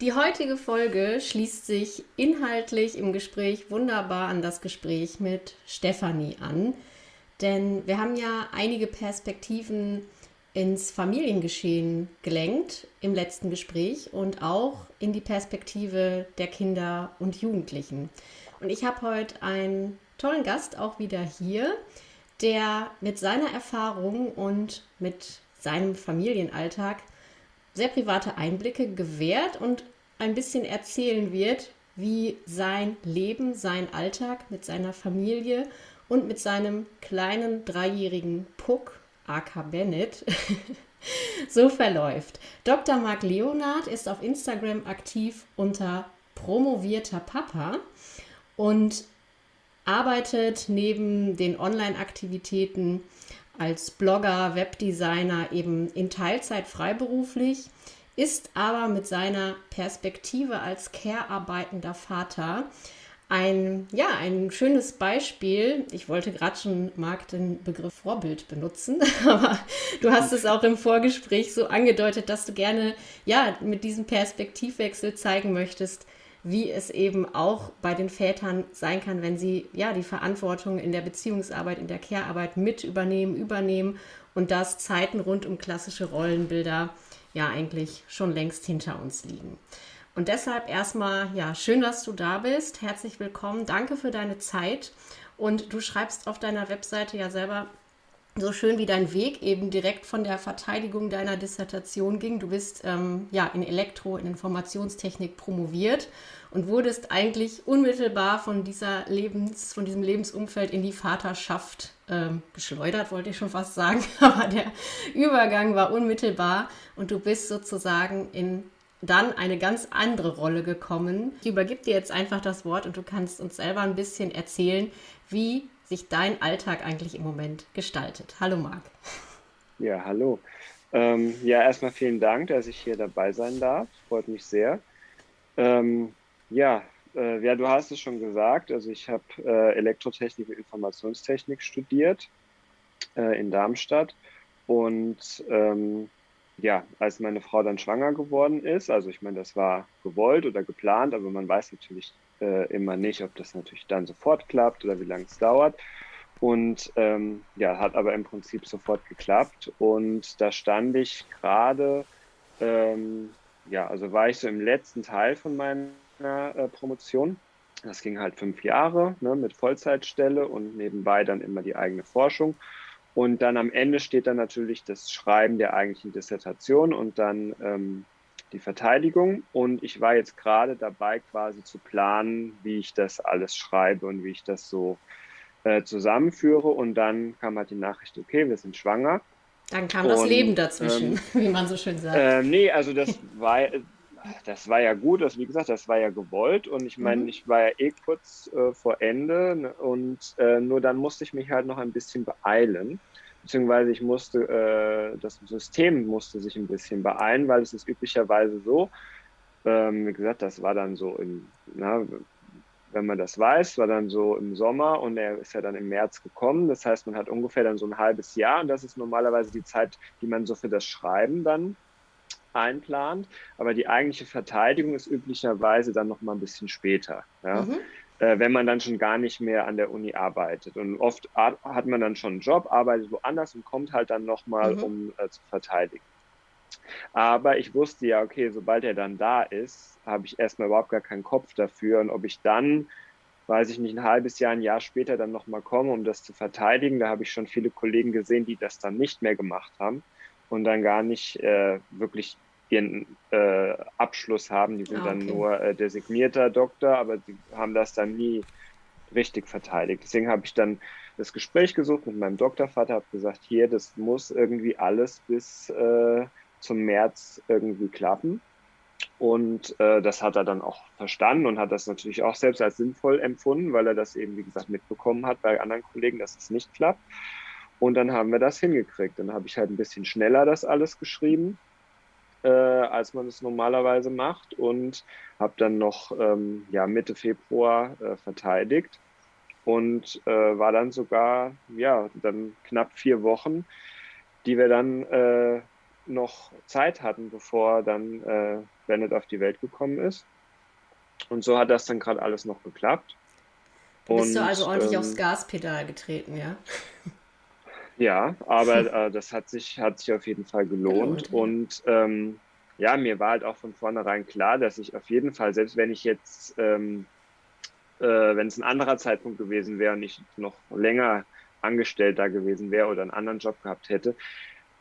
Die heutige Folge schließt sich inhaltlich im Gespräch wunderbar an das Gespräch mit Stefanie an. Denn wir haben ja einige Perspektiven ins Familiengeschehen gelenkt im letzten Gespräch und auch in die Perspektive der Kinder und Jugendlichen. Und ich habe heute einen tollen Gast auch wieder hier, der mit seiner Erfahrung und mit seinem Familienalltag sehr private Einblicke gewährt und ein bisschen erzählen wird, wie sein Leben, sein Alltag mit seiner Familie und mit seinem kleinen dreijährigen Puck, aka Bennett, so verläuft. Dr. Marc Leonard ist auf Instagram aktiv unter promovierter Papa und arbeitet neben den Online-Aktivitäten als Blogger, Webdesigner eben in Teilzeit freiberuflich, ist aber mit seiner Perspektive als care-arbeitender Vater ein, ja, ein schönes Beispiel. Ich wollte gerade schon, Marc, den Begriff Vorbild benutzen, aber du hast es auch im Vorgespräch so angedeutet, dass du gerne, ja, mit diesem Perspektivwechsel zeigen möchtest, wie es eben auch bei den Vätern sein kann, wenn sie ja die Verantwortung in der Beziehungsarbeit, in der Care-Arbeit mit übernehmen, übernehmen und dass Zeiten rund um klassische Rollenbilder ja eigentlich schon längst hinter uns liegen. Und deshalb erstmal, ja, schön, dass du da bist. Herzlich willkommen. Danke für deine Zeit. Und du schreibst auf deiner Webseite ja selber so schön wie dein Weg eben direkt von der Verteidigung deiner Dissertation ging. Du bist ähm, ja in Elektro, in Informationstechnik promoviert und wurdest eigentlich unmittelbar von dieser Lebens, von diesem Lebensumfeld in die Vaterschaft ähm, geschleudert, wollte ich schon fast sagen. Aber der Übergang war unmittelbar und du bist sozusagen in dann eine ganz andere Rolle gekommen. Ich übergebe dir jetzt einfach das Wort und du kannst uns selber ein bisschen erzählen, wie sich dein Alltag eigentlich im Moment gestaltet. Hallo Marc. Ja, hallo. Ähm, ja, erstmal vielen Dank, dass ich hier dabei sein darf. Freut mich sehr. Ähm, ja, äh, ja, du hast es schon gesagt. Also ich habe äh, Elektrotechnik und Informationstechnik studiert äh, in Darmstadt. Und ähm, ja, als meine Frau dann schwanger geworden ist, also ich meine, das war gewollt oder geplant, aber man weiß natürlich äh, immer nicht, ob das natürlich dann sofort klappt oder wie lange es dauert. Und ähm, ja, hat aber im Prinzip sofort geklappt. Und da stand ich gerade, ähm, ja, also war ich so im letzten Teil von meiner äh, Promotion. Das ging halt fünf Jahre ne, mit Vollzeitstelle und nebenbei dann immer die eigene Forschung. Und dann am Ende steht dann natürlich das Schreiben der eigentlichen Dissertation und dann ähm, die Verteidigung. Und ich war jetzt gerade dabei, quasi zu planen, wie ich das alles schreibe und wie ich das so äh, zusammenführe. Und dann kam halt die Nachricht, okay, wir sind schwanger. Dann kam und, das Leben dazwischen, ähm, wie man so schön sagt. Äh, nee, also das war, das war ja gut, das, wie gesagt, das war ja gewollt. Und ich meine, mhm. ich war ja eh kurz äh, vor Ende. Und äh, nur dann musste ich mich halt noch ein bisschen beeilen beziehungsweise ich musste, äh, das System musste sich ein bisschen beeilen, weil es ist üblicherweise so, ähm, wie gesagt, das war dann so im, na, wenn man das weiß, war dann so im Sommer und er ist ja dann im März gekommen. Das heißt, man hat ungefähr dann so ein halbes Jahr und das ist normalerweise die Zeit, die man so für das Schreiben dann einplant. Aber die eigentliche Verteidigung ist üblicherweise dann noch mal ein bisschen später. Ja? Mhm wenn man dann schon gar nicht mehr an der Uni arbeitet. Und oft hat man dann schon einen Job, arbeitet woanders und kommt halt dann nochmal, mhm. um äh, zu verteidigen. Aber ich wusste ja, okay, sobald er dann da ist, habe ich erstmal überhaupt gar keinen Kopf dafür. Und ob ich dann, weiß ich nicht, ein halbes Jahr, ein Jahr später dann nochmal komme, um das zu verteidigen, da habe ich schon viele Kollegen gesehen, die das dann nicht mehr gemacht haben und dann gar nicht äh, wirklich ihren äh, Abschluss haben. Die sind ah, okay. dann nur äh, designierter Doktor, aber die haben das dann nie richtig verteidigt. Deswegen habe ich dann das Gespräch gesucht mit meinem Doktorvater, habe gesagt, hier, das muss irgendwie alles bis äh, zum März irgendwie klappen. Und äh, das hat er dann auch verstanden und hat das natürlich auch selbst als sinnvoll empfunden, weil er das eben, wie gesagt, mitbekommen hat bei anderen Kollegen, dass es nicht klappt. Und dann haben wir das hingekriegt. Dann habe ich halt ein bisschen schneller das alles geschrieben, äh, als man es normalerweise macht. Und habe dann noch ähm, ja, Mitte Februar äh, verteidigt und äh, war dann sogar, ja, dann knapp vier Wochen, die wir dann äh, noch Zeit hatten, bevor dann äh, Bennett auf die Welt gekommen ist. Und so hat das dann gerade alles noch geklappt. Bist und, du also ordentlich ähm, aufs Gaspedal getreten, ja? Ja, aber äh, das hat sich, hat sich auf jeden Fall gelohnt. Gelohnt, Und ähm, ja, mir war halt auch von vornherein klar, dass ich auf jeden Fall, selbst wenn ich jetzt, ähm, äh, wenn es ein anderer Zeitpunkt gewesen wäre und ich noch länger angestellt da gewesen wäre oder einen anderen Job gehabt hätte,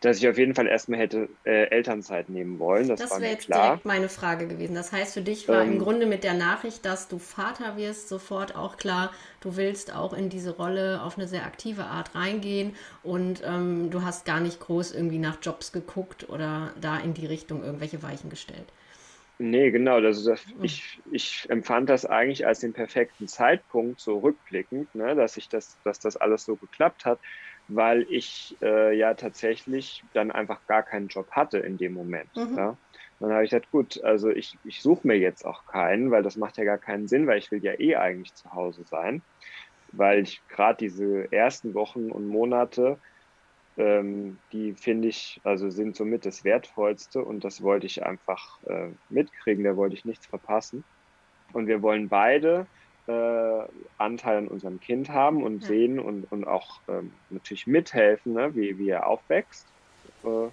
dass ich auf jeden Fall erstmal hätte äh, Elternzeit nehmen wollen. Das, das wäre jetzt klar. direkt meine Frage gewesen. Das heißt, für dich war ähm, im Grunde mit der Nachricht, dass du Vater wirst, sofort auch klar, du willst auch in diese Rolle auf eine sehr aktive Art reingehen und ähm, du hast gar nicht groß irgendwie nach Jobs geguckt oder da in die Richtung irgendwelche Weichen gestellt. Nee, genau. Also das, mhm. ich, ich empfand das eigentlich als den perfekten Zeitpunkt, so rückblickend, ne, dass ich das, dass das alles so geklappt hat weil ich äh, ja tatsächlich dann einfach gar keinen Job hatte in dem Moment. Mhm. Ja. Dann habe ich gesagt, gut, also ich, ich suche mir jetzt auch keinen, weil das macht ja gar keinen Sinn, weil ich will ja eh eigentlich zu Hause sein, weil ich gerade diese ersten Wochen und Monate, ähm, die finde ich, also sind somit das Wertvollste und das wollte ich einfach äh, mitkriegen, da wollte ich nichts verpassen. Und wir wollen beide äh, Anteil an unserem Kind haben und ja. sehen und, und auch ähm, natürlich mithelfen, ne, wie, wie er aufwächst. Äh,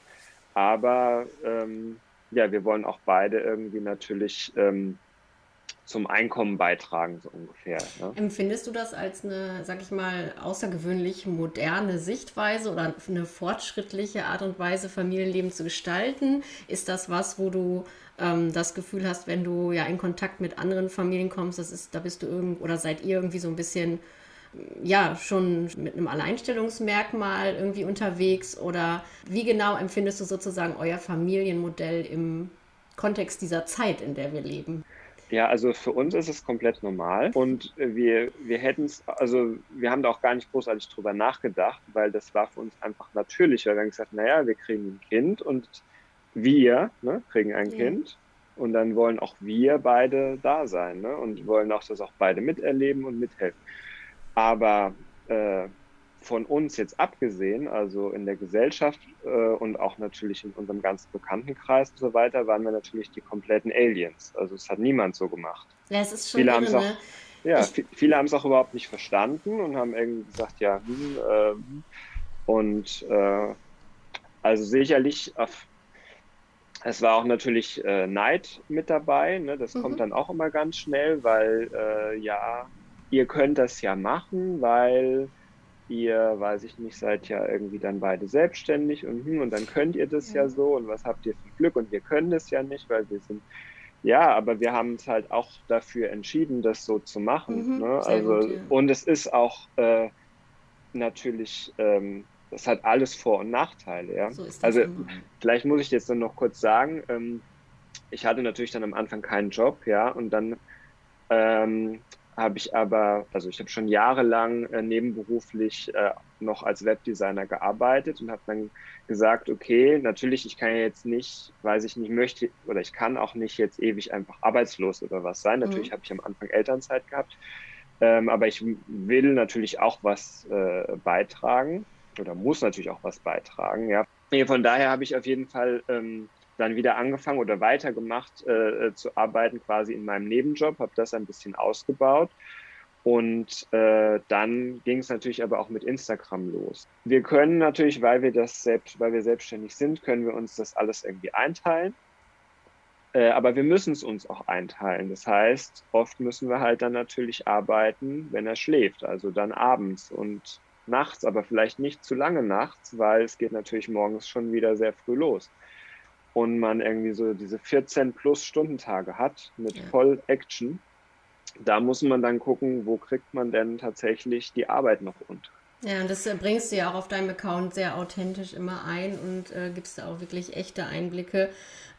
aber ähm, ja, wir wollen auch beide irgendwie natürlich ähm, zum Einkommen beitragen, so ungefähr. Ne? Empfindest du das als eine, sag ich mal, außergewöhnlich moderne Sichtweise oder eine fortschrittliche Art und Weise, Familienleben zu gestalten? Ist das was, wo du ähm, das Gefühl hast, wenn du ja in Kontakt mit anderen Familien kommst, das ist, da bist du irgend oder seid ihr irgendwie so ein bisschen ja, schon mit einem Alleinstellungsmerkmal irgendwie unterwegs oder wie genau empfindest du sozusagen euer Familienmodell im Kontext dieser Zeit, in der wir leben? Ja, also für uns ist es komplett normal und wir, wir hätten es, also wir haben da auch gar nicht großartig drüber nachgedacht, weil das war für uns einfach natürlich, weil wir haben gesagt, naja, wir kriegen ein Kind und wir ne, kriegen ein ja. Kind und dann wollen auch wir beide da sein ne, und wollen auch das auch beide miterleben und mithelfen. Aber äh, von uns jetzt abgesehen, also in der Gesellschaft äh, und auch natürlich in unserem ganzen Bekanntenkreis und so weiter, waren wir natürlich die kompletten Aliens. Also es hat niemand so gemacht. Ja, es ist schon viele haben es auch, ne? ja, viele haben es auch überhaupt nicht verstanden und haben irgendwie gesagt, ja, hm, äh, und äh, also sicherlich auf es war auch natürlich äh, Neid mit dabei. Ne? Das mhm. kommt dann auch immer ganz schnell, weil äh, ja, ihr könnt das ja machen, weil ihr, weiß ich nicht, seid ja irgendwie dann beide selbstständig und, hm, und dann könnt ihr das ja. ja so und was habt ihr für Glück und wir können das ja nicht, weil wir sind ja, aber wir haben uns halt auch dafür entschieden, das so zu machen. Mhm, ne? Also, gut, ja. und es ist auch äh, natürlich ähm, das hat alles Vor- und Nachteile. Ja? So also immer. vielleicht muss ich jetzt dann noch kurz sagen, ähm, ich hatte natürlich dann am Anfang keinen Job, ja, und dann ähm, habe ich aber, also ich habe schon jahrelang äh, nebenberuflich äh, noch als Webdesigner gearbeitet und habe dann gesagt, okay, natürlich, ich kann jetzt nicht, weiß ich nicht, möchte oder ich kann auch nicht jetzt ewig einfach arbeitslos oder was sein. Natürlich mhm. habe ich am Anfang Elternzeit gehabt, ähm, aber ich will natürlich auch was äh, beitragen oder muss natürlich auch was beitragen. Ja. Von daher habe ich auf jeden Fall ähm, dann wieder angefangen oder weitergemacht äh, äh, zu arbeiten, quasi in meinem Nebenjob, habe das ein bisschen ausgebaut. Und äh, dann ging es natürlich aber auch mit Instagram los. Wir können natürlich, weil wir das selbst, weil wir selbstständig sind, können wir uns das alles irgendwie einteilen. Äh, aber wir müssen es uns auch einteilen. Das heißt, oft müssen wir halt dann natürlich arbeiten, wenn er schläft, also dann abends. Und nachts, aber vielleicht nicht zu lange nachts, weil es geht natürlich morgens schon wieder sehr früh los. Und man irgendwie so diese 14 plus Stundentage hat mit ja. voll Action. Da muss man dann gucken, wo kriegt man denn tatsächlich die Arbeit noch unter. Ja, und das bringst du ja auch auf deinem Account sehr authentisch immer ein und äh, gibst da auch wirklich echte Einblicke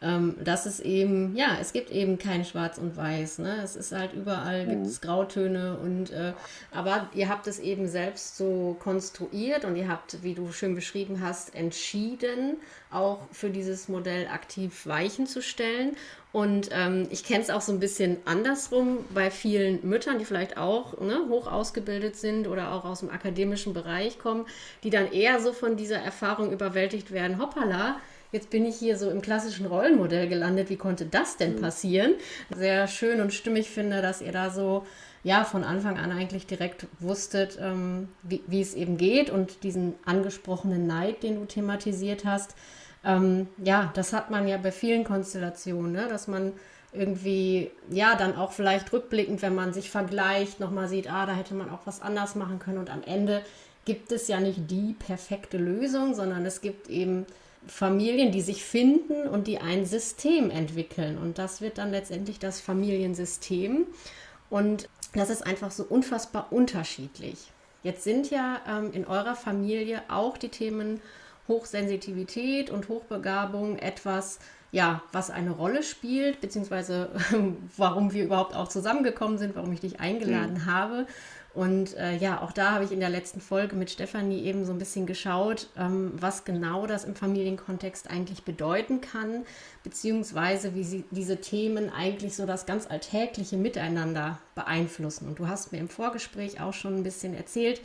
ähm, dass es eben, ja, es gibt eben kein Schwarz und Weiß. Ne? Es ist halt überall, mhm. gibt es Grautöne und äh, aber ihr habt es eben selbst so konstruiert und ihr habt, wie du schön beschrieben hast, entschieden, auch für dieses Modell aktiv Weichen zu stellen. Und ähm, ich kenne es auch so ein bisschen andersrum bei vielen Müttern, die vielleicht auch ne, hoch ausgebildet sind oder auch aus dem akademischen Bereich kommen, die dann eher so von dieser Erfahrung überwältigt werden. Hoppala, jetzt bin ich hier so im klassischen Rollenmodell gelandet. Wie konnte das denn mhm. passieren? Sehr schön und stimmig finde, dass ihr da so ja von Anfang an eigentlich direkt wusstet, ähm, wie, wie, es eben geht und diesen angesprochenen Neid, den du thematisiert hast. Ähm, ja, das hat man ja bei vielen Konstellationen, ne? dass man irgendwie, ja, dann auch vielleicht rückblickend, wenn man sich vergleicht, nochmal sieht, ah, da hätte man auch was anders machen können und am Ende gibt es ja nicht die perfekte Lösung, sondern es gibt eben Familien, die sich finden und die ein System entwickeln. Und das wird dann letztendlich das Familiensystem. Und das ist einfach so unfassbar unterschiedlich. Jetzt sind ja ähm, in eurer Familie auch die Themen Hochsensitivität und Hochbegabung etwas, ja, was eine Rolle spielt, beziehungsweise warum wir überhaupt auch zusammengekommen sind, warum ich dich eingeladen mhm. habe. Und äh, ja, auch da habe ich in der letzten Folge mit Stefanie eben so ein bisschen geschaut, ähm, was genau das im Familienkontext eigentlich bedeuten kann, beziehungsweise wie sie diese Themen eigentlich so das ganz alltägliche Miteinander beeinflussen. Und du hast mir im Vorgespräch auch schon ein bisschen erzählt,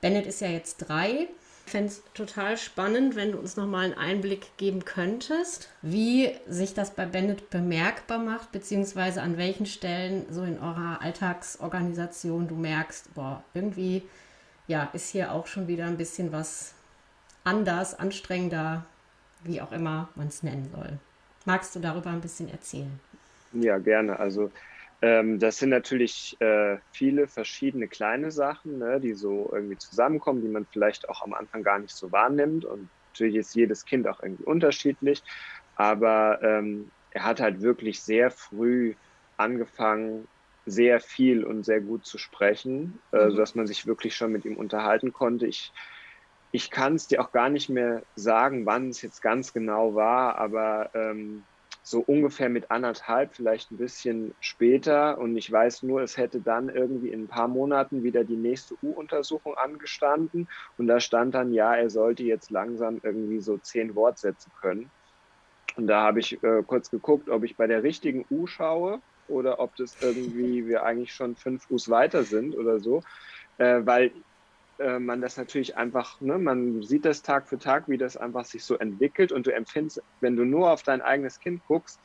Bennett ist ja jetzt drei fände es total spannend, wenn du uns nochmal einen Einblick geben könntest, wie sich das bei Bennett bemerkbar macht, beziehungsweise an welchen Stellen so in eurer Alltagsorganisation du merkst, boah, irgendwie ja, ist hier auch schon wieder ein bisschen was anders, anstrengender, wie auch immer man es nennen soll. Magst du darüber ein bisschen erzählen? Ja, gerne. Also ähm, das sind natürlich äh, viele verschiedene kleine Sachen, ne, die so irgendwie zusammenkommen, die man vielleicht auch am Anfang gar nicht so wahrnimmt. Und natürlich ist jedes Kind auch irgendwie unterschiedlich. Aber ähm, er hat halt wirklich sehr früh angefangen, sehr viel und sehr gut zu sprechen, äh, mhm. sodass man sich wirklich schon mit ihm unterhalten konnte. Ich, ich kann es dir auch gar nicht mehr sagen, wann es jetzt ganz genau war, aber ähm, so ungefähr mit anderthalb, vielleicht ein bisschen später. Und ich weiß nur, es hätte dann irgendwie in ein paar Monaten wieder die nächste U-Untersuchung angestanden. Und da stand dann, ja, er sollte jetzt langsam irgendwie so zehn Wortsätze können. Und da habe ich äh, kurz geguckt, ob ich bei der richtigen U schaue oder ob das irgendwie wir eigentlich schon fünf U's weiter sind oder so. Äh, weil äh, man das natürlich einfach, ne, man sieht das Tag für Tag, wie das einfach sich so entwickelt und du empfindest, wenn du nur auf dein eigenes Kind guckst,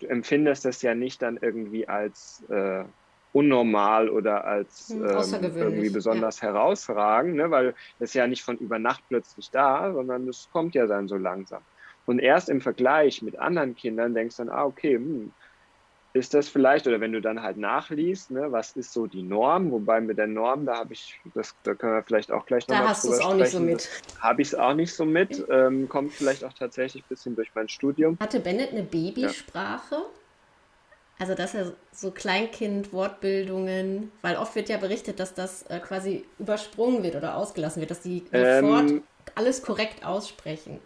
du empfindest das ja nicht dann irgendwie als äh, unnormal oder als hm, ähm, irgendwie besonders ja. herausragend, ne, weil das ist ja nicht von über Nacht plötzlich da, sondern es kommt ja dann so langsam. Und erst im Vergleich mit anderen Kindern denkst du dann, ah, okay, hm, ist das vielleicht, oder wenn du dann halt nachliest, ne, was ist so die Norm, wobei mit der Norm, da habe ich, das, da können wir vielleicht auch gleich nochmal drüber sprechen. Da hast du es auch nicht so mit. Habe ich es auch nicht so mit, ähm, kommt vielleicht auch tatsächlich ein bisschen durch mein Studium. Hatte Bennett eine Babysprache? Ja. Also, dass er so Kleinkind-Wortbildungen, weil oft wird ja berichtet, dass das äh, quasi übersprungen wird oder ausgelassen wird, dass die sofort ähm, alles korrekt aussprechen.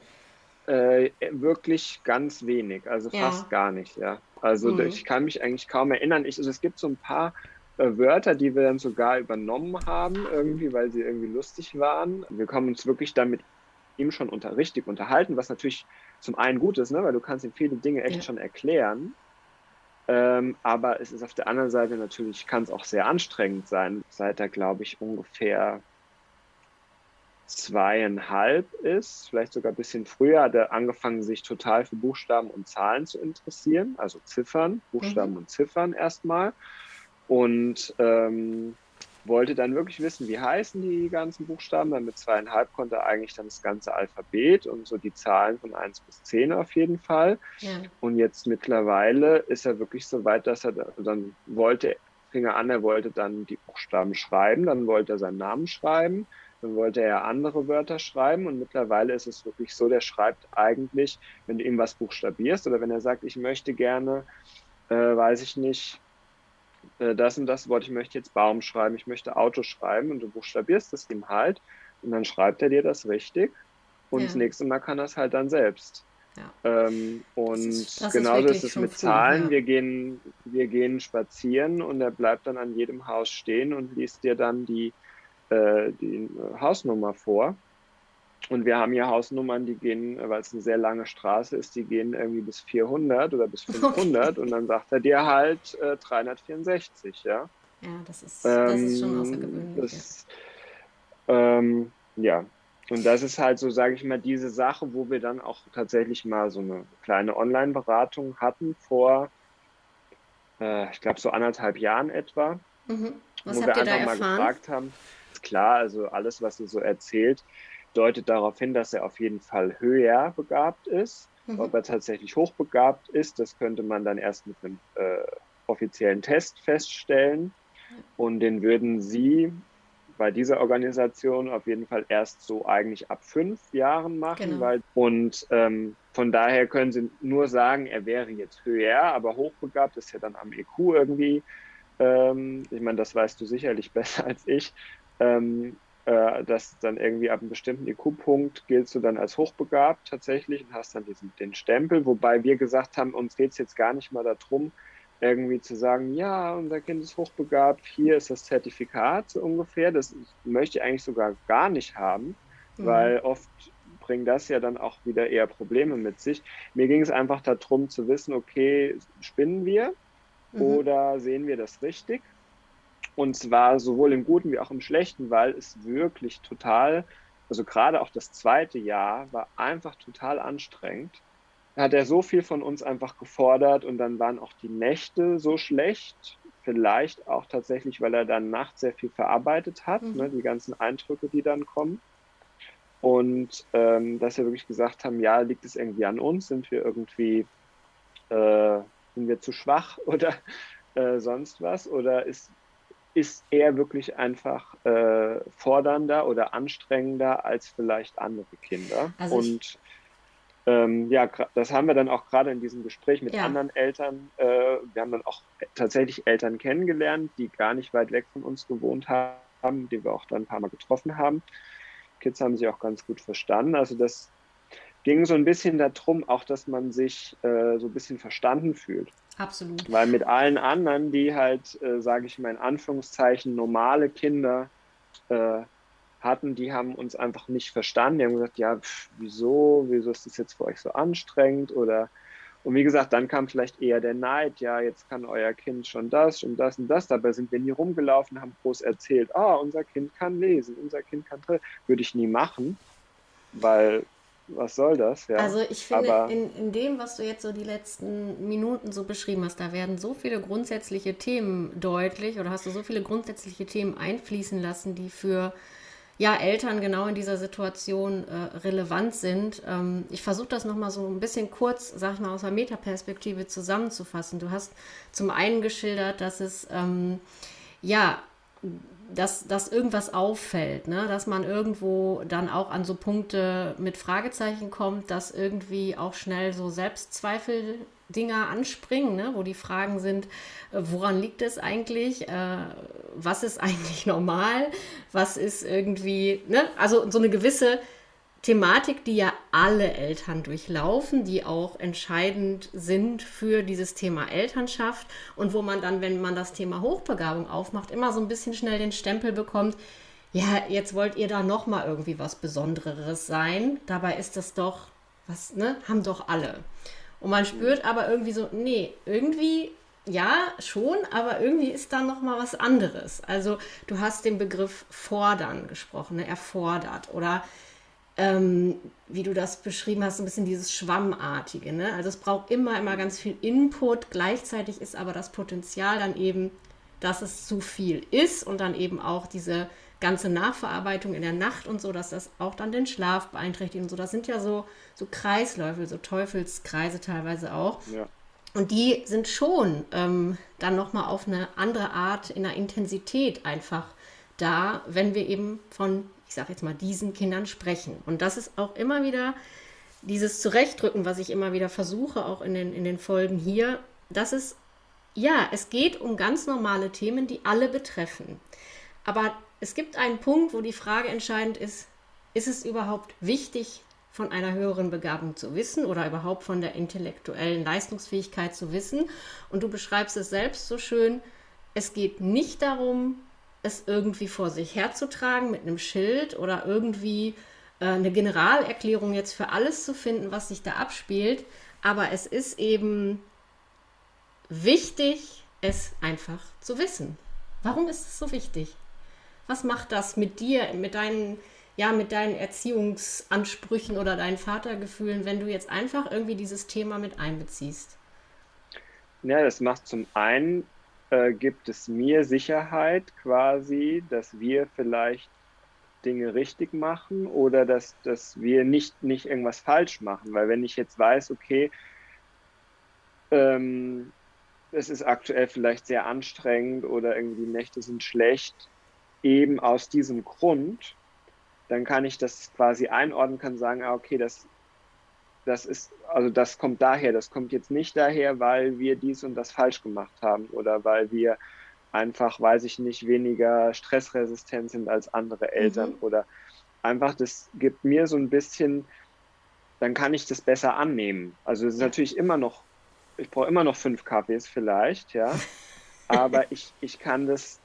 Äh, wirklich ganz wenig, also ja. fast gar nicht, ja. Also mhm. ich kann mich eigentlich kaum erinnern. Ich, also es gibt so ein paar äh, Wörter, die wir dann sogar übernommen haben, irgendwie, weil sie irgendwie lustig waren. Wir kommen uns wirklich dann mit ihm schon unter, richtig unterhalten, was natürlich zum einen gut ist, ne, weil du kannst ihm viele Dinge echt ja. schon erklären. Ähm, aber es ist auf der anderen Seite natürlich, kann es auch sehr anstrengend sein. Seit er, glaube ich, ungefähr zweieinhalb ist, vielleicht sogar ein bisschen früher, hat er angefangen, sich total für Buchstaben und Zahlen zu interessieren, also Ziffern, Buchstaben mhm. und Ziffern erstmal. Und ähm, wollte dann wirklich wissen, wie heißen die ganzen Buchstaben. Dann mit zweieinhalb konnte er eigentlich dann das ganze Alphabet und so die Zahlen von 1 bis 10 auf jeden Fall. Ja. Und jetzt mittlerweile ist er wirklich so weit, dass er dann wollte, fing er an, er wollte dann die Buchstaben schreiben, dann wollte er seinen Namen schreiben dann wollte er andere Wörter schreiben und mittlerweile ist es wirklich so, der schreibt eigentlich, wenn du ihm was buchstabierst oder wenn er sagt, ich möchte gerne, äh, weiß ich nicht, äh, das und das Wort, ich möchte jetzt Baum schreiben, ich möchte Auto schreiben und du buchstabierst es ihm halt, und dann schreibt er dir das richtig und ja. das nächste Mal kann er es halt dann selbst. Ja. Ähm, und das ist, das genauso ist, es mit früh, Zahlen. Ja. Wir, gehen, wir gehen spazieren und er bleibt dann an jedem Haus stehen und liest dir dann die, äh, die Hausnummer vor. Und wir haben hier Hausnummern, die gehen, weil es eine sehr lange Straße ist, die gehen irgendwie bis 400 oder bis 500 okay. und dann sagt er dir halt äh, 364, ja. Ja, das ist, das ähm, ist schon außergewöhnlich. Das, ähm, ja, und das ist halt so, sage ich mal, diese Sache, wo wir dann auch tatsächlich mal so eine kleine Online-Beratung hatten vor, äh, ich glaube, so anderthalb Jahren etwa. Mhm. Was wo habt wir ihr einfach da mal gefragt haben, klar, also alles, was ihr so erzählt, deutet darauf hin, dass er auf jeden Fall höher begabt ist. Mhm. Ob er tatsächlich hochbegabt ist, das könnte man dann erst mit einem äh, offiziellen Test feststellen. Und den würden Sie bei dieser Organisation auf jeden Fall erst so eigentlich ab fünf Jahren machen. Genau. Weil, und ähm, von daher können Sie nur sagen, er wäre jetzt höher, aber hochbegabt ist ja dann am EQ irgendwie. Ähm, ich meine, das weißt du sicherlich besser als ich. Ähm, äh, dass dann irgendwie ab einem bestimmten IQ-Punkt giltst du dann als hochbegabt tatsächlich und hast dann diesen, den Stempel, wobei wir gesagt haben, uns geht es jetzt gar nicht mal darum, irgendwie zu sagen, ja, unser Kind ist hochbegabt, hier ist das Zertifikat so ungefähr. Das möchte ich eigentlich sogar gar nicht haben, mhm. weil oft bringt das ja dann auch wieder eher Probleme mit sich. Mir ging es einfach darum zu wissen, okay, spinnen wir mhm. oder sehen wir das richtig? Und zwar sowohl im Guten wie auch im Schlechten, weil es wirklich total, also gerade auch das zweite Jahr war einfach total anstrengend. Da hat er so viel von uns einfach gefordert und dann waren auch die Nächte so schlecht. Vielleicht auch tatsächlich, weil er dann nachts sehr viel verarbeitet hat, mhm. ne, die ganzen Eindrücke, die dann kommen. Und ähm, dass wir wirklich gesagt haben, ja, liegt es irgendwie an uns? Sind wir irgendwie, äh, sind wir zu schwach oder äh, sonst was? Oder ist ist er wirklich einfach äh, fordernder oder anstrengender als vielleicht andere Kinder. Also und ähm, ja, das haben wir dann auch gerade in diesem Gespräch mit ja. anderen Eltern. Äh, wir haben dann auch tatsächlich Eltern kennengelernt, die gar nicht weit weg von uns gewohnt haben, die wir auch dann ein paar Mal getroffen haben. Kids haben sich auch ganz gut verstanden. Also das ging so ein bisschen darum, auch dass man sich äh, so ein bisschen verstanden fühlt. Absolut. Weil mit allen anderen, die halt, äh, sage ich mal in Anführungszeichen, normale Kinder äh, hatten, die haben uns einfach nicht verstanden. Die haben gesagt, ja, pff, wieso, wieso ist das jetzt für euch so anstrengend? Oder und wie gesagt, dann kam vielleicht eher der Neid, ja, jetzt kann euer Kind schon das und das und das. Dabei sind wir nie rumgelaufen, haben groß erzählt, ah, unser Kind kann lesen, unser Kind kann, würde ich nie machen, weil was soll das? Ja. Also ich finde, Aber in, in dem, was du jetzt so die letzten Minuten so beschrieben hast, da werden so viele grundsätzliche Themen deutlich oder hast du so viele grundsätzliche Themen einfließen lassen, die für ja, Eltern genau in dieser Situation äh, relevant sind. Ähm, ich versuche das nochmal so ein bisschen kurz, sag ich mal, aus der Metaperspektive zusammenzufassen. Du hast zum einen geschildert, dass es ähm, ja dass, dass irgendwas auffällt, ne? dass man irgendwo dann auch an so Punkte mit Fragezeichen kommt, dass irgendwie auch schnell so Selbstzweifel Dinger anspringen, ne? wo die Fragen sind, äh, woran liegt es eigentlich? Äh, was ist eigentlich normal? Was ist irgendwie, ne? also so eine gewisse Thematik, die ja alle Eltern durchlaufen, die auch entscheidend sind für dieses Thema Elternschaft und wo man dann, wenn man das Thema Hochbegabung aufmacht, immer so ein bisschen schnell den Stempel bekommt, ja, jetzt wollt ihr da noch mal irgendwie was Besonderes sein. Dabei ist das doch, was, ne, haben doch alle. Und man spürt aber irgendwie so, nee, irgendwie ja, schon, aber irgendwie ist da noch mal was anderes. Also du hast den Begriff fordern gesprochen, ne? erfordert oder ähm, wie du das beschrieben hast, ein bisschen dieses Schwammartige. Ne? Also es braucht immer, immer ganz viel Input. Gleichzeitig ist aber das Potenzial dann eben, dass es zu viel ist und dann eben auch diese ganze Nachverarbeitung in der Nacht und so, dass das auch dann den Schlaf beeinträchtigt und so. Das sind ja so, so Kreisläufe, so Teufelskreise teilweise auch. Ja. Und die sind schon ähm, dann nochmal auf eine andere Art in der Intensität einfach da, wenn wir eben von ich sage jetzt mal, diesen Kindern sprechen. Und das ist auch immer wieder dieses Zurechtdrücken, was ich immer wieder versuche, auch in den, in den Folgen hier, das ist, ja, es geht um ganz normale Themen, die alle betreffen. Aber es gibt einen Punkt, wo die Frage entscheidend ist, ist es überhaupt wichtig, von einer höheren Begabung zu wissen oder überhaupt von der intellektuellen Leistungsfähigkeit zu wissen? Und du beschreibst es selbst so schön, es geht nicht darum, es irgendwie vor sich herzutragen mit einem Schild oder irgendwie äh, eine Generalerklärung jetzt für alles zu finden, was sich da abspielt. Aber es ist eben wichtig, es einfach zu wissen. Warum ist es so wichtig? Was macht das mit dir, mit deinen, ja, mit deinen Erziehungsansprüchen oder deinen Vatergefühlen, wenn du jetzt einfach irgendwie dieses Thema mit einbeziehst? Ja, das macht zum einen, äh, gibt es mir Sicherheit quasi, dass wir vielleicht Dinge richtig machen oder dass, dass wir nicht, nicht irgendwas falsch machen. Weil wenn ich jetzt weiß, okay, ähm, es ist aktuell vielleicht sehr anstrengend oder irgendwie Nächte sind schlecht, eben aus diesem Grund, dann kann ich das quasi einordnen, kann sagen, ah, okay, das, das ist, also das kommt daher, das kommt jetzt nicht daher, weil wir dies und das falsch gemacht haben oder weil wir einfach, weiß ich nicht, weniger stressresistent sind als andere Eltern mhm. oder einfach, das gibt mir so ein bisschen, dann kann ich das besser annehmen. Also es ist natürlich immer noch, ich brauche immer noch fünf Kaffees vielleicht, ja, aber ich, ich kann das,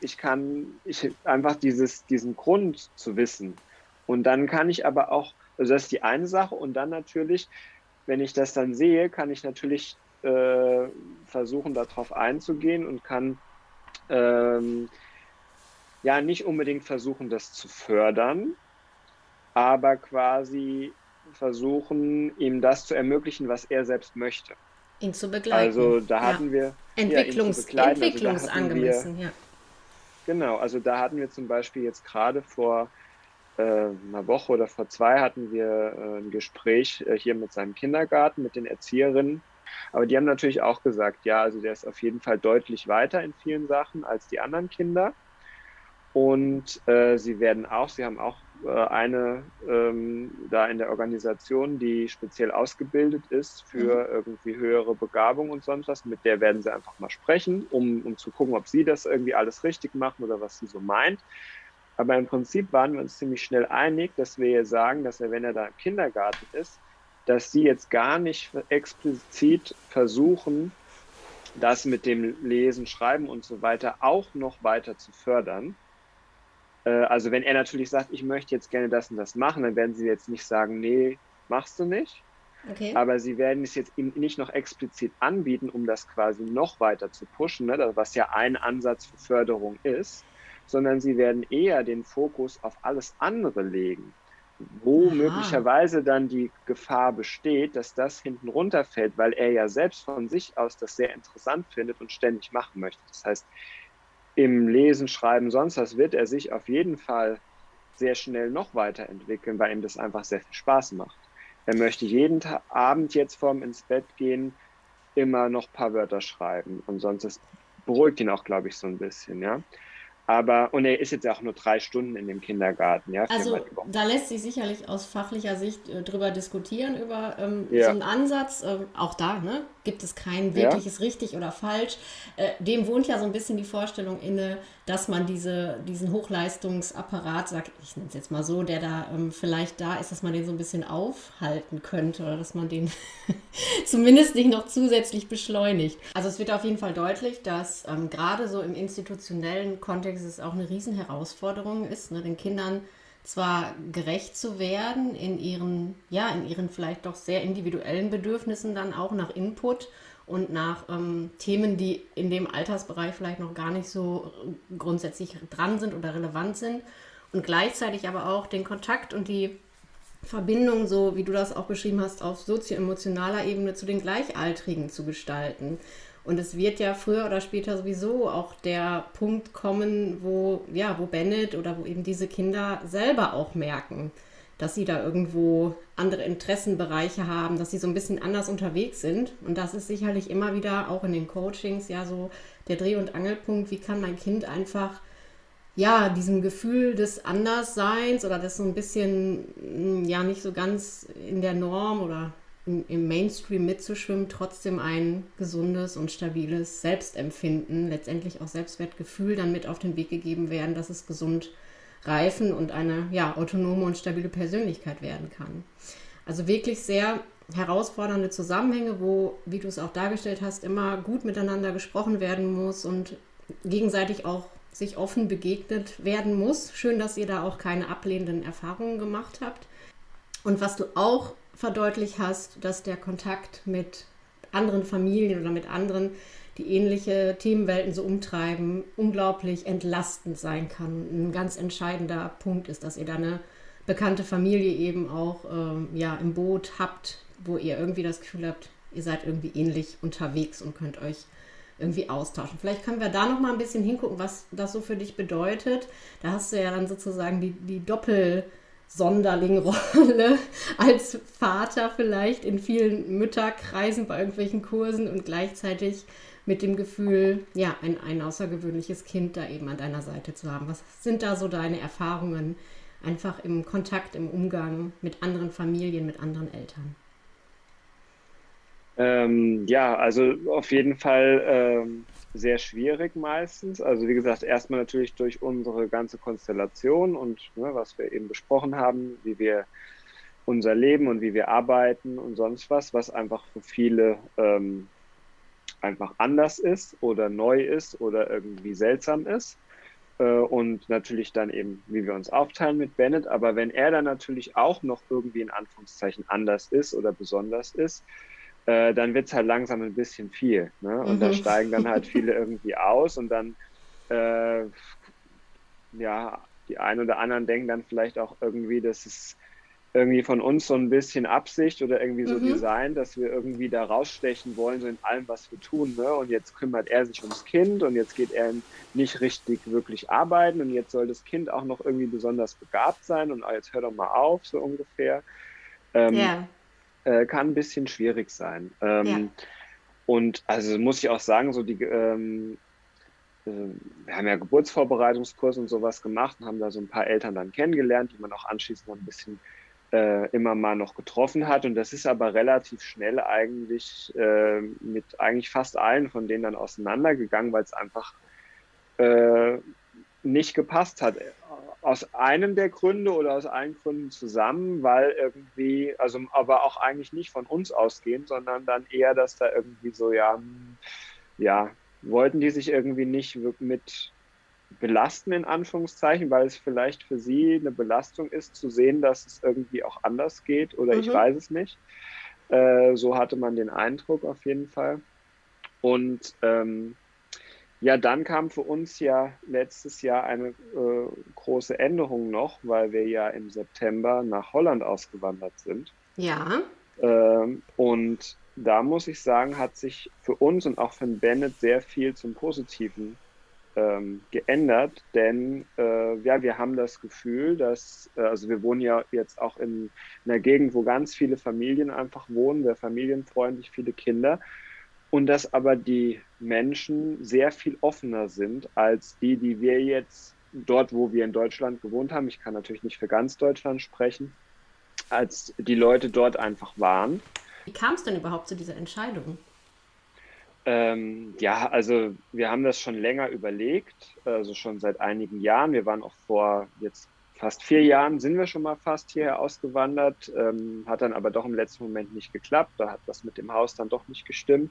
ich kann, ich einfach dieses, diesen Grund zu wissen. Und dann kann ich aber auch, also das ist die eine Sache und dann natürlich, wenn ich das dann sehe, kann ich natürlich äh, versuchen, darauf einzugehen und kann ähm, ja nicht unbedingt versuchen, das zu fördern, aber quasi versuchen, ihm das zu ermöglichen, was er selbst möchte. Ihn zu begleiten. Also da hatten ja. wir Entwicklungs ja, Entwicklungsangemessen, also ja. Genau, also da hatten wir zum Beispiel jetzt gerade vor einer Woche oder vor zwei hatten wir äh, ein Gespräch äh, hier mit seinem Kindergarten, mit den Erzieherinnen aber die haben natürlich auch gesagt, ja, also der ist auf jeden Fall deutlich weiter in vielen Sachen als die anderen Kinder. Und äh, sie werden auch, sie haben auch äh, eine ähm, da in der Organisation, die speziell ausgebildet ist für mhm. irgendwie höhere Begabung und sonst was. Mit der werden sie einfach mal sprechen, um, um zu gucken, ob sie das irgendwie alles richtig machen oder was sie so meint. Aber im Prinzip waren wir uns ziemlich schnell einig, dass wir sagen, dass er, wenn er da im Kindergarten ist, dass sie jetzt gar nicht explizit versuchen, das mit dem Lesen, Schreiben und so weiter auch noch weiter zu fördern. Äh, also wenn er natürlich sagt, ich möchte jetzt gerne das und das machen, dann werden sie jetzt nicht sagen, nee, machst du nicht. Okay. Aber sie werden es jetzt ihm nicht noch explizit anbieten, um das quasi noch weiter zu pushen, ne, was ja ein Ansatz für Förderung ist, sondern sie werden eher den Fokus auf alles andere legen wo Aha. möglicherweise dann die Gefahr besteht, dass das hinten runterfällt, weil er ja selbst von sich aus das sehr interessant findet und ständig machen möchte. Das heißt, im Lesen, Schreiben, sonst was wird er sich auf jeden Fall sehr schnell noch weiterentwickeln, weil ihm das einfach sehr viel Spaß macht. Er möchte jeden Tag, Abend jetzt vorm ins Bett gehen immer noch ein paar Wörter schreiben und sonst das beruhigt ihn auch, glaube ich, so ein bisschen, ja. Aber, und er ist jetzt auch nur drei Stunden in dem Kindergarten, ja. Also da lässt sich sicherlich aus fachlicher Sicht äh, drüber diskutieren, über ähm, ja. so einen Ansatz. Äh, auch da, ne? Gibt es kein wirkliches ja. richtig oder falsch. Äh, dem wohnt ja so ein bisschen die Vorstellung inne, dass man diese, diesen Hochleistungsapparat, sag ich nenne es jetzt mal so, der da ähm, vielleicht da ist, dass man den so ein bisschen aufhalten könnte oder dass man den zumindest nicht noch zusätzlich beschleunigt. Also es wird auf jeden Fall deutlich, dass ähm, gerade so im institutionellen Kontext es auch eine Riesenherausforderung ist, ne, den Kindern zwar gerecht zu werden in ihren, ja, in ihren vielleicht doch sehr individuellen Bedürfnissen dann auch nach Input und nach ähm, Themen, die in dem Altersbereich vielleicht noch gar nicht so grundsätzlich dran sind oder relevant sind und gleichzeitig aber auch den Kontakt und die Verbindung, so wie du das auch beschrieben hast, auf sozioemotionaler Ebene zu den Gleichaltrigen zu gestalten. Und es wird ja früher oder später sowieso auch der Punkt kommen, wo, ja, wo Bennett oder wo eben diese Kinder selber auch merken, dass sie da irgendwo andere Interessenbereiche haben, dass sie so ein bisschen anders unterwegs sind. Und das ist sicherlich immer wieder auch in den Coachings ja so der Dreh- und Angelpunkt, wie kann mein Kind einfach ja, diesem Gefühl des Andersseins oder des so ein bisschen, ja, nicht so ganz in der Norm oder im, Mainstream mitzuschwimmen, trotzdem ein gesundes und stabiles Selbstempfinden, letztendlich auch Selbstwertgefühl dann mit auf den Weg gegeben werden, dass es gesund reifen und eine ja, autonome und stabile Persönlichkeit werden kann. Also wirklich sehr herausfordernde Zusammenhänge, wo, wie du es auch dargestellt hast, immer gut miteinander gesprochen werden muss und gegenseitig auch sich offen begegnet werden muss. Schön, dass ihr da auch keine ablehnenden Erfahrungen gemacht habt. Und was du auch verdeutlicht hast, dass der Kontakt mit anderen Familien oder mit anderen, die ähnliche Themenwelten so umtreiben, unglaublich entlastend sein kann. Ein ganz entscheidender Punkt ist, dass ihr da eine bekannte Familie eben auch ähm, ja, im Boot habt, wo ihr irgendwie das Gefühl habt, ihr seid irgendwie ähnlich unterwegs und könnt euch irgendwie austauschen. Vielleicht können wir da noch mal ein bisschen hingucken, was das so für dich bedeutet. Da hast du ja dann sozusagen die, die Doppel- Sonderlingrolle als Vater vielleicht in vielen Mütterkreisen bei irgendwelchen Kursen und gleichzeitig mit dem Gefühl, ja, ein, ein außergewöhnliches Kind da eben an deiner Seite zu haben. Was sind da so deine Erfahrungen einfach im Kontakt, im Umgang mit anderen Familien, mit anderen Eltern? Ähm, ja, also auf jeden Fall ähm, sehr schwierig meistens. Also wie gesagt, erstmal natürlich durch unsere ganze Konstellation und ne, was wir eben besprochen haben, wie wir unser Leben und wie wir arbeiten und sonst was, was einfach für viele ähm, einfach anders ist oder neu ist oder irgendwie seltsam ist. Äh, und natürlich dann eben, wie wir uns aufteilen mit Bennett. Aber wenn er dann natürlich auch noch irgendwie in Anführungszeichen anders ist oder besonders ist, äh, dann wird es halt langsam ein bisschen viel. Ne? Und mhm. da steigen dann halt viele irgendwie aus und dann, äh, ja, die einen oder anderen denken dann vielleicht auch irgendwie, dass es irgendwie von uns so ein bisschen Absicht oder irgendwie so mhm. Design, dass wir irgendwie da rausstechen wollen, so in allem, was wir tun. Ne? Und jetzt kümmert er sich ums Kind und jetzt geht er nicht richtig wirklich arbeiten und jetzt soll das Kind auch noch irgendwie besonders begabt sein und jetzt hör doch mal auf, so ungefähr. Ähm, yeah äh, kann ein bisschen schwierig sein. Ähm, ja. Und also muss ich auch sagen, so die, ähm, äh, wir haben ja Geburtsvorbereitungskurs und sowas gemacht und haben da so ein paar Eltern dann kennengelernt, die man auch anschließend noch ein bisschen äh, immer mal noch getroffen hat. Und das ist aber relativ schnell eigentlich äh, mit eigentlich fast allen von denen dann auseinandergegangen, weil es einfach äh, nicht gepasst hat aus einem der Gründe oder aus allen Gründen zusammen, weil irgendwie, also aber auch eigentlich nicht von uns ausgehend, sondern dann eher, dass da irgendwie so, ja, hm, ja, wollten die sich irgendwie nicht mit belasten, in Anführungszeichen, weil es vielleicht für sie eine Belastung ist, zu sehen, dass es irgendwie auch anders geht oder mhm. ich weiß es nicht. Äh, so hatte man den Eindruck auf jeden Fall. Und ähm, ja, dann kam für uns ja letztes Jahr eine äh, große Änderung noch, weil wir ja im September nach Holland ausgewandert sind. Ja. Ähm, und da muss ich sagen, hat sich für uns und auch für Bennett sehr viel zum Positiven ähm, geändert, denn äh, ja, wir haben das Gefühl, dass, äh, also wir wohnen ja jetzt auch in einer Gegend, wo ganz viele Familien einfach wohnen, sehr familienfreundlich, viele Kinder und dass aber die Menschen sehr viel offener sind als die, die wir jetzt dort, wo wir in Deutschland gewohnt haben. Ich kann natürlich nicht für ganz Deutschland sprechen, als die Leute dort einfach waren. Wie kam es denn überhaupt zu dieser Entscheidung? Ähm, ja, also wir haben das schon länger überlegt, also schon seit einigen Jahren. Wir waren auch vor jetzt fast vier Jahren sind wir schon mal fast hierher ausgewandert, ähm, hat dann aber doch im letzten Moment nicht geklappt. Da hat was mit dem Haus dann doch nicht gestimmt.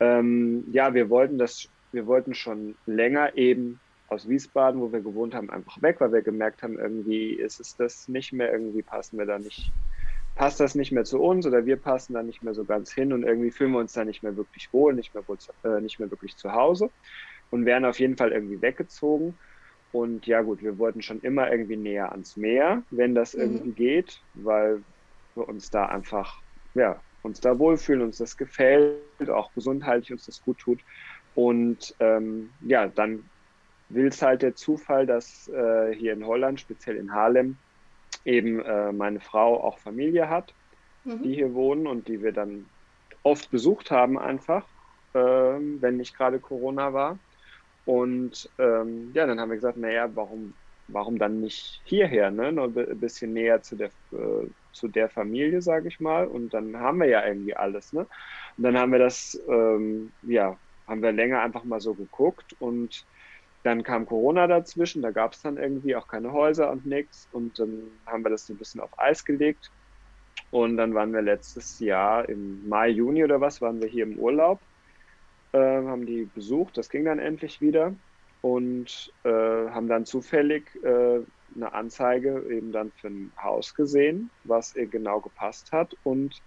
Ähm, ja, wir wollten das, wir wollten schon länger eben aus Wiesbaden, wo wir gewohnt haben, einfach weg, weil wir gemerkt haben, irgendwie ist es das nicht mehr, irgendwie passen wir da nicht, passt das nicht mehr zu uns oder wir passen da nicht mehr so ganz hin und irgendwie fühlen wir uns da nicht mehr wirklich wohl, nicht mehr, wohl, äh, nicht mehr wirklich zu Hause und wären auf jeden Fall irgendwie weggezogen. Und ja gut, wir wollten schon immer irgendwie näher ans Meer, wenn das mhm. irgendwie geht, weil wir uns da einfach, ja, uns da wohlfühlen, uns das gefällt, auch gesundheitlich uns das gut tut. Und ähm, ja, dann will es halt der Zufall, dass äh, hier in Holland, speziell in Haarlem, eben äh, meine Frau auch Familie hat, mhm. die hier wohnen und die wir dann oft besucht haben einfach, äh, wenn nicht gerade Corona war. Und ähm, ja, dann haben wir gesagt, naja, warum, warum dann nicht hierher, ne? Nur ein bisschen näher zu der, äh, zu der Familie, sage ich mal. Und dann haben wir ja irgendwie alles. Ne? Und dann haben wir das, ähm, ja, haben wir länger einfach mal so geguckt und dann kam Corona dazwischen, da gab es dann irgendwie auch keine Häuser und nichts und dann haben wir das so ein bisschen auf Eis gelegt und dann waren wir letztes Jahr im Mai, Juni oder was, waren wir hier im Urlaub, äh, haben die besucht, das ging dann endlich wieder und äh, haben dann zufällig äh, eine Anzeige eben dann für ein Haus gesehen, was ihr genau gepasst hat und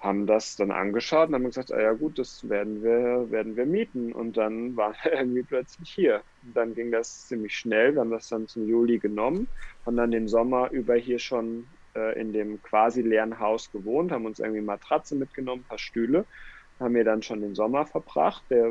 haben das dann angeschaut und haben gesagt, ah ja gut, das werden wir, werden wir mieten. Und dann waren wir irgendwie plötzlich hier. Und dann ging das ziemlich schnell. Wir haben das dann zum Juli genommen, haben dann den Sommer über hier schon äh, in dem quasi leeren Haus gewohnt, haben uns irgendwie Matratze mitgenommen, ein paar Stühle, haben wir dann schon den Sommer verbracht. Der,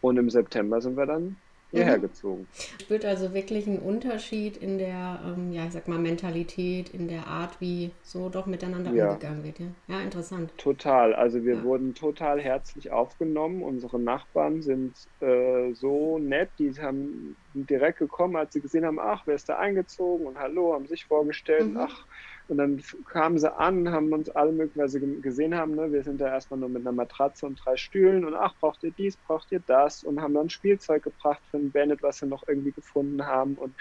und im September sind wir dann hierher mhm. gezogen. Spürt also wirklich einen Unterschied in der, ähm, ja, ich sag mal, Mentalität, in der Art, wie so doch miteinander ja. umgegangen wird. Ja? ja, interessant. Total. Also wir ja. wurden total herzlich aufgenommen. Unsere Nachbarn sind äh, so nett, die haben direkt gekommen, als sie gesehen haben, ach, wer ist da eingezogen und hallo, haben sich vorgestellt, mhm. ach, und dann kamen sie an, haben uns alle möglicherweise gesehen haben, ne? wir sind da erstmal nur mit einer Matratze und drei Stühlen und ach, braucht ihr dies, braucht ihr das und haben dann Spielzeug gebracht für den Bennett, was sie noch irgendwie gefunden haben und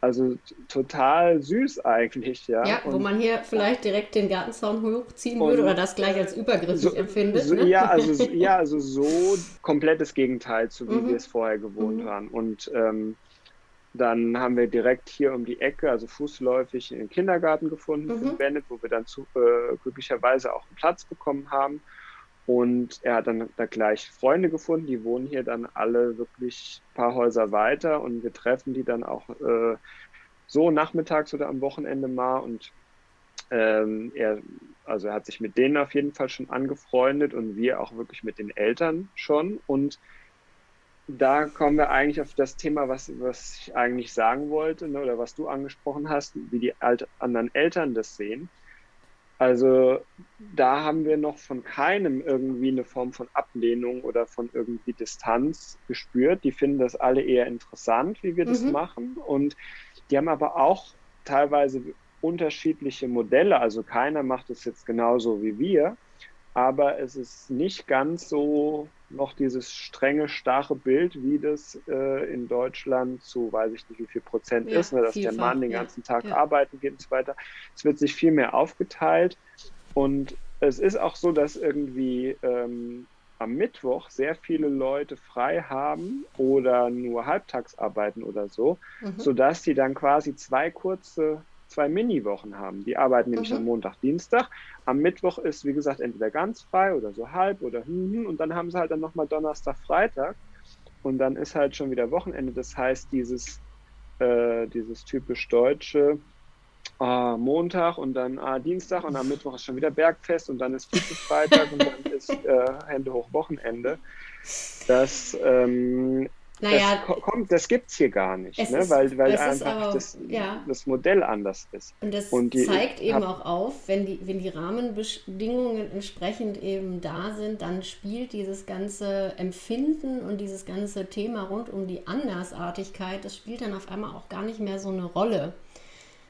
also total süß eigentlich, ja. Ja, wo man hier vielleicht direkt den Gartenzaun hochziehen würde oder das gleich als übergriffig so, empfindet. So, ne? Ja, also, ja, also so komplettes Gegenteil zu wie mhm. wir es vorher gewohnt mhm. waren. Und ähm, dann haben wir direkt hier um die Ecke, also fußläufig, den Kindergarten gefunden mhm. für Bennett, wo wir dann zu, äh, glücklicherweise auch einen Platz bekommen haben. Und er hat dann da gleich Freunde gefunden, die wohnen hier dann alle wirklich ein paar Häuser weiter und wir treffen die dann auch äh, so nachmittags oder am Wochenende mal und ähm, er, also er hat sich mit denen auf jeden Fall schon angefreundet und wir auch wirklich mit den Eltern schon und da kommen wir eigentlich auf das Thema, was, was ich eigentlich sagen wollte, ne, oder was du angesprochen hast, wie die alt, anderen Eltern das sehen. Also da haben wir noch von keinem irgendwie eine Form von Ablehnung oder von irgendwie Distanz gespürt. Die finden das alle eher interessant, wie wir das mhm. machen. Und die haben aber auch teilweise unterschiedliche Modelle. Also keiner macht es jetzt genauso wie wir, aber es ist nicht ganz so noch dieses strenge, starre Bild, wie das äh, in Deutschland zu, weiß ich nicht, wie viel Prozent ja, ist, ne, dass der Mann den ganzen Tag ja. arbeiten geht und so weiter. Es wird sich viel mehr aufgeteilt und es ist auch so, dass irgendwie ähm, am Mittwoch sehr viele Leute frei haben oder nur halbtags arbeiten oder so, mhm. sodass die dann quasi zwei kurze zwei Mini-Wochen haben. Die arbeiten nämlich mhm. am Montag, Dienstag. Am Mittwoch ist, wie gesagt, entweder ganz frei oder so halb oder hm, hm und dann haben sie halt dann nochmal Donnerstag, Freitag und dann ist halt schon wieder Wochenende. Das heißt, dieses, äh, dieses typisch deutsche äh, Montag und dann äh, Dienstag und am Mittwoch ist schon wieder Bergfest und dann ist Freitag und dann ist äh, Hände hoch Wochenende. Das ähm, naja, das, kommt, das gibt es hier gar nicht, ne? ist, weil, weil einfach aber, das, ja. das, Modell anders ist. Und das und die, zeigt eben auch auf, wenn die, wenn die Rahmenbedingungen entsprechend eben da sind, dann spielt dieses ganze Empfinden und dieses ganze Thema rund um die Andersartigkeit, das spielt dann auf einmal auch gar nicht mehr so eine Rolle.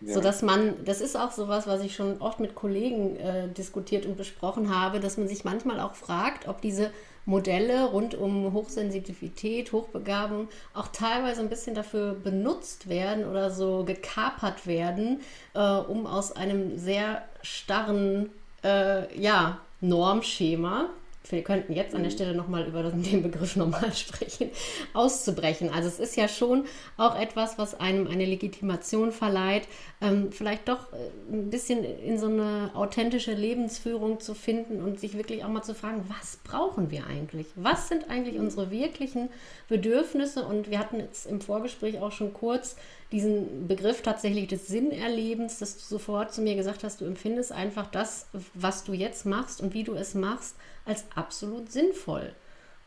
Ja. So dass man, das ist auch sowas, was ich schon oft mit Kollegen äh, diskutiert und besprochen habe, dass man sich manchmal auch fragt, ob diese Modelle rund um Hochsensitivität, Hochbegabung auch teilweise ein bisschen dafür benutzt werden oder so gekapert werden, äh, um aus einem sehr starren äh, ja, Normschema wir könnten jetzt an der mhm. Stelle nochmal über den Begriff normal sprechen, auszubrechen. Also es ist ja schon auch etwas, was einem eine Legitimation verleiht, ähm, vielleicht doch äh, ein bisschen in so eine authentische Lebensführung zu finden und sich wirklich auch mal zu fragen, was brauchen wir eigentlich? Was sind eigentlich unsere wirklichen Bedürfnisse? Und wir hatten jetzt im Vorgespräch auch schon kurz diesen Begriff tatsächlich des Sinnerlebens, dass du sofort zu mir gesagt hast, du empfindest einfach das, was du jetzt machst und wie du es machst, als absolut sinnvoll.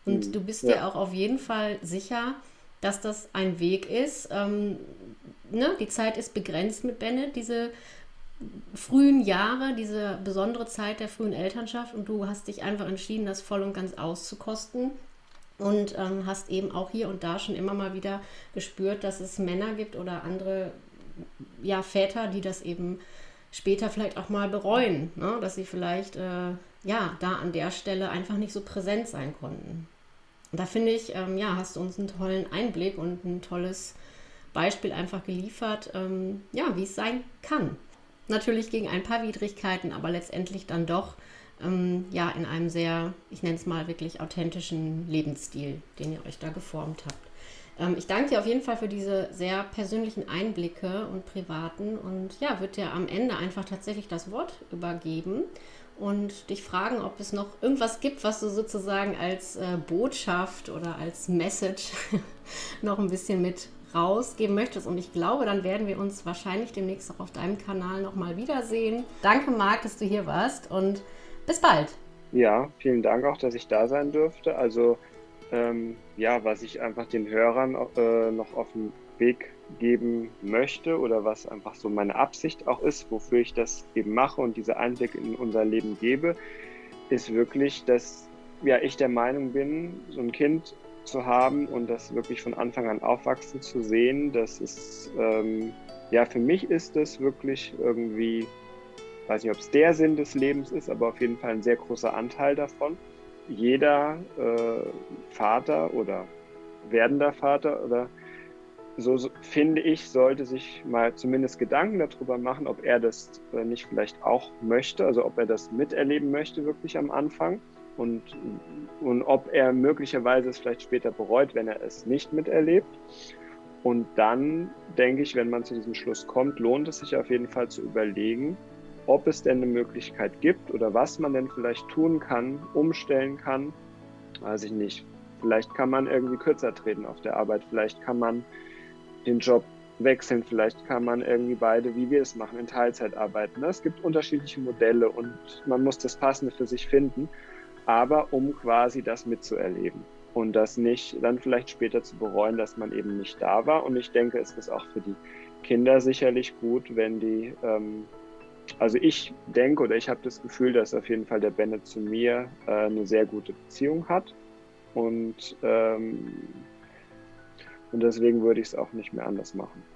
Und mhm. du bist ja. dir auch auf jeden Fall sicher, dass das ein Weg ist. Ähm, ne? Die Zeit ist begrenzt mit Bennett, diese frühen Jahre, diese besondere Zeit der frühen Elternschaft und du hast dich einfach entschieden, das voll und ganz auszukosten und ähm, hast eben auch hier und da schon immer mal wieder gespürt, dass es Männer gibt oder andere ja, Väter, die das eben später vielleicht auch mal bereuen, ne? dass sie vielleicht äh, ja da an der Stelle einfach nicht so präsent sein konnten. Da finde ich, ähm, ja, hast du uns einen tollen Einblick und ein tolles Beispiel einfach geliefert, ähm, ja, wie es sein kann. Natürlich gegen ein paar Widrigkeiten, aber letztendlich dann doch ähm, ja in einem sehr, ich nenne es mal wirklich authentischen Lebensstil, den ihr euch da geformt habt. Ähm, ich danke dir auf jeden Fall für diese sehr persönlichen Einblicke und privaten und ja, würde dir am Ende einfach tatsächlich das Wort übergeben und dich fragen, ob es noch irgendwas gibt, was du sozusagen als äh, Botschaft oder als Message noch ein bisschen mit rausgeben möchtest. Und ich glaube, dann werden wir uns wahrscheinlich demnächst auch auf deinem Kanal nochmal wiedersehen. Danke, Marc, dass du hier warst und bis bald. Ja, vielen Dank auch, dass ich da sein durfte. Also ähm, ja, was ich einfach den Hörern äh, noch auf den Weg geben möchte oder was einfach so meine Absicht auch ist, wofür ich das eben mache und diese Einblicke in unser Leben gebe, ist wirklich, dass ja, ich der Meinung bin, so ein Kind zu haben und das wirklich von Anfang an aufwachsen zu sehen, das ist, ähm, ja, für mich ist das wirklich irgendwie, weiß nicht, ob es der Sinn des Lebens ist, aber auf jeden Fall ein sehr großer Anteil davon. Jeder äh, Vater oder werdender Vater oder so, finde ich, sollte sich mal zumindest Gedanken darüber machen, ob er das äh, nicht vielleicht auch möchte, also ob er das miterleben möchte wirklich am Anfang und, und ob er möglicherweise es vielleicht später bereut, wenn er es nicht miterlebt. Und dann denke ich, wenn man zu diesem Schluss kommt, lohnt es sich auf jeden Fall zu überlegen, ob es denn eine Möglichkeit gibt oder was man denn vielleicht tun kann, umstellen kann. Weiß ich nicht. Vielleicht kann man irgendwie kürzer treten auf der Arbeit. Vielleicht kann man den Job wechseln. Vielleicht kann man irgendwie beide, wie wir es machen, in Teilzeit arbeiten. Es gibt unterschiedliche Modelle und man muss das Passende für sich finden aber um quasi das mitzuerleben und das nicht dann vielleicht später zu bereuen, dass man eben nicht da war. Und ich denke, es ist auch für die Kinder sicherlich gut, wenn die, ähm, also ich denke oder ich habe das Gefühl, dass auf jeden Fall der Bennett zu mir äh, eine sehr gute Beziehung hat und, ähm, und deswegen würde ich es auch nicht mehr anders machen.